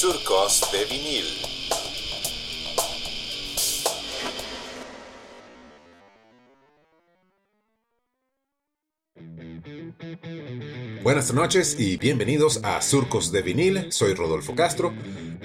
Surcos de vinil. Buenas noches y bienvenidos a Surcos de vinil. Soy Rodolfo Castro.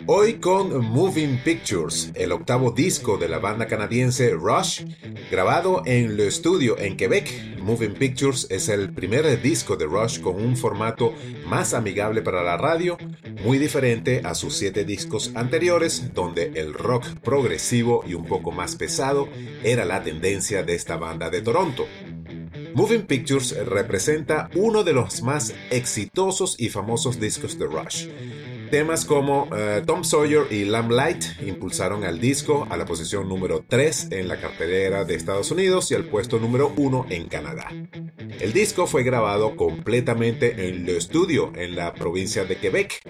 Hoy con Moving Pictures, el octavo disco de la banda canadiense Rush, grabado en Le Studio en Quebec. Moving Pictures es el primer disco de Rush con un formato más amigable para la radio, muy diferente a sus siete discos anteriores, donde el rock progresivo y un poco más pesado era la tendencia de esta banda de Toronto. Moving Pictures representa uno de los más exitosos y famosos discos de Rush. Temas como eh, Tom Sawyer y Lamb Light impulsaron al disco a la posición número 3 en la cartelera de Estados Unidos y al puesto número 1 en Canadá. El disco fue grabado completamente en Le Studio en la provincia de Quebec.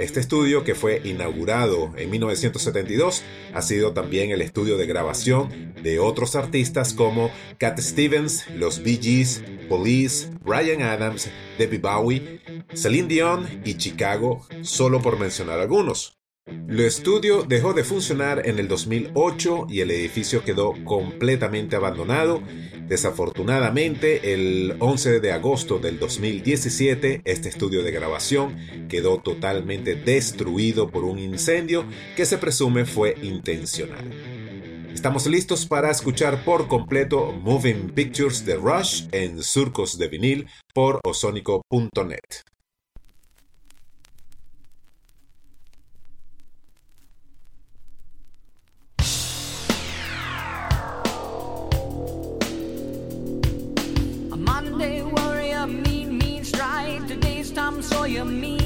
Este estudio, que fue inaugurado en 1972, ha sido también el estudio de grabación de otros artistas como Cat Stevens, los Bee Gees, Police, Brian Adams, Debbie Bowie, Celine Dion y Chicago, solo por mencionar algunos. El estudio dejó de funcionar en el 2008 y el edificio quedó completamente abandonado. Desafortunadamente, el 11 de agosto del 2017, este estudio de grabación quedó totalmente destruido por un incendio que se presume fue intencional. Estamos listos para escuchar por completo Moving Pictures de Rush en surcos de vinil por osónico.net. Sawyer mean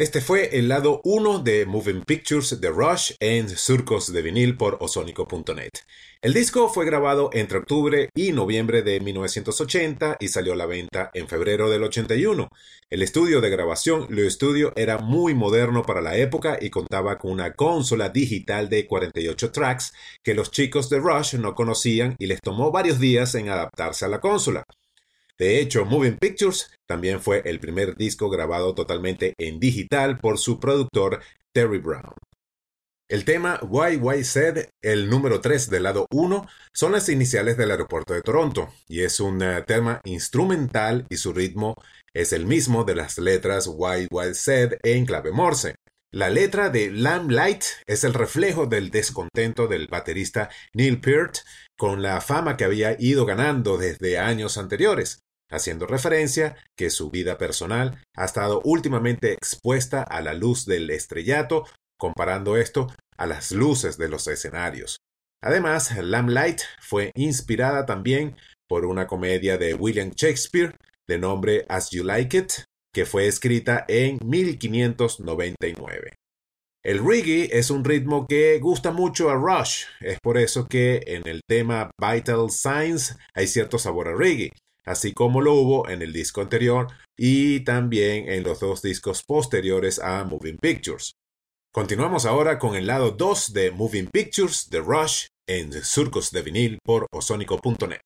Este fue el lado 1 de Moving Pictures de Rush en Surcos de vinil por osónico.net. El disco fue grabado entre octubre y noviembre de 1980 y salió a la venta en febrero del 81. El estudio de grabación, Le Studio, era muy moderno para la época y contaba con una consola digital de 48 tracks que los chicos de Rush no conocían y les tomó varios días en adaptarse a la consola. De hecho, Moving Pictures también fue el primer disco grabado totalmente en digital por su productor Terry Brown. El tema Said, el número 3 del lado 1, son las iniciales del aeropuerto de Toronto y es un eh, tema instrumental y su ritmo es el mismo de las letras Said en clave Morse. La letra de Lamb Light es el reflejo del descontento del baterista Neil Peart con la fama que había ido ganando desde años anteriores, haciendo referencia que su vida personal ha estado últimamente expuesta a la luz del estrellato, comparando esto a las luces de los escenarios. Además, Lamb Light fue inspirada también por una comedia de William Shakespeare de nombre As You Like It, que fue escrita en 1599. El reggae es un ritmo que gusta mucho a Rush, es por eso que en el tema Vital Signs hay cierto sabor a reggae, así como lo hubo en el disco anterior y también en los dos discos posteriores a Moving Pictures. Continuamos ahora con el lado 2 de Moving Pictures de Rush en Surcos de Vinil por osónico.net.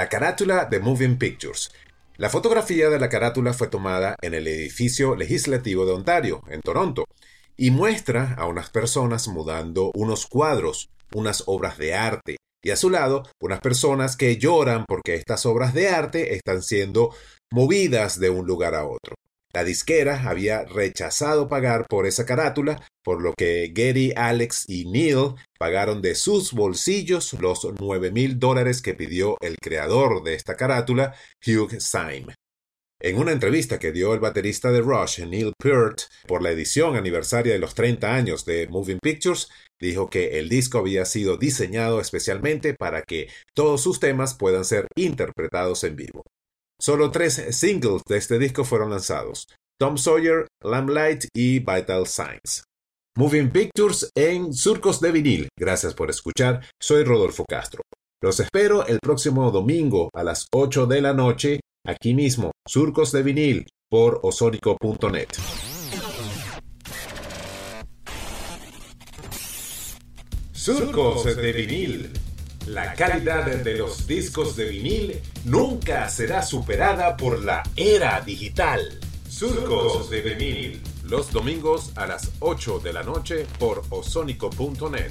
La carátula de Moving Pictures. La fotografía de la carátula fue tomada en el edificio legislativo de Ontario, en Toronto, y muestra a unas personas mudando unos cuadros, unas obras de arte, y a su lado unas personas que lloran porque estas obras de arte están siendo movidas de un lugar a otro. La disquera había rechazado pagar por esa carátula, por lo que Gary, Alex y Neil pagaron de sus bolsillos los 9 mil dólares que pidió el creador de esta carátula, Hugh Syme. En una entrevista que dio el baterista de Rush, Neil Peart, por la edición aniversaria de los 30 años de Moving Pictures, dijo que el disco había sido diseñado especialmente para que todos sus temas puedan ser interpretados en vivo. Solo tres singles de este disco fueron lanzados: Tom Sawyer, Lamplight y Vital Signs. Moving Pictures en Surcos de Vinil. Gracias por escuchar. Soy Rodolfo Castro. Los espero el próximo domingo a las 8 de la noche, aquí mismo, Surcos de Vinil, por osónico.net. Surcos de Vinil. La calidad de los discos de vinil nunca será superada por la era digital. Surcos de vinil. Los domingos a las 8 de la noche por osónico.net.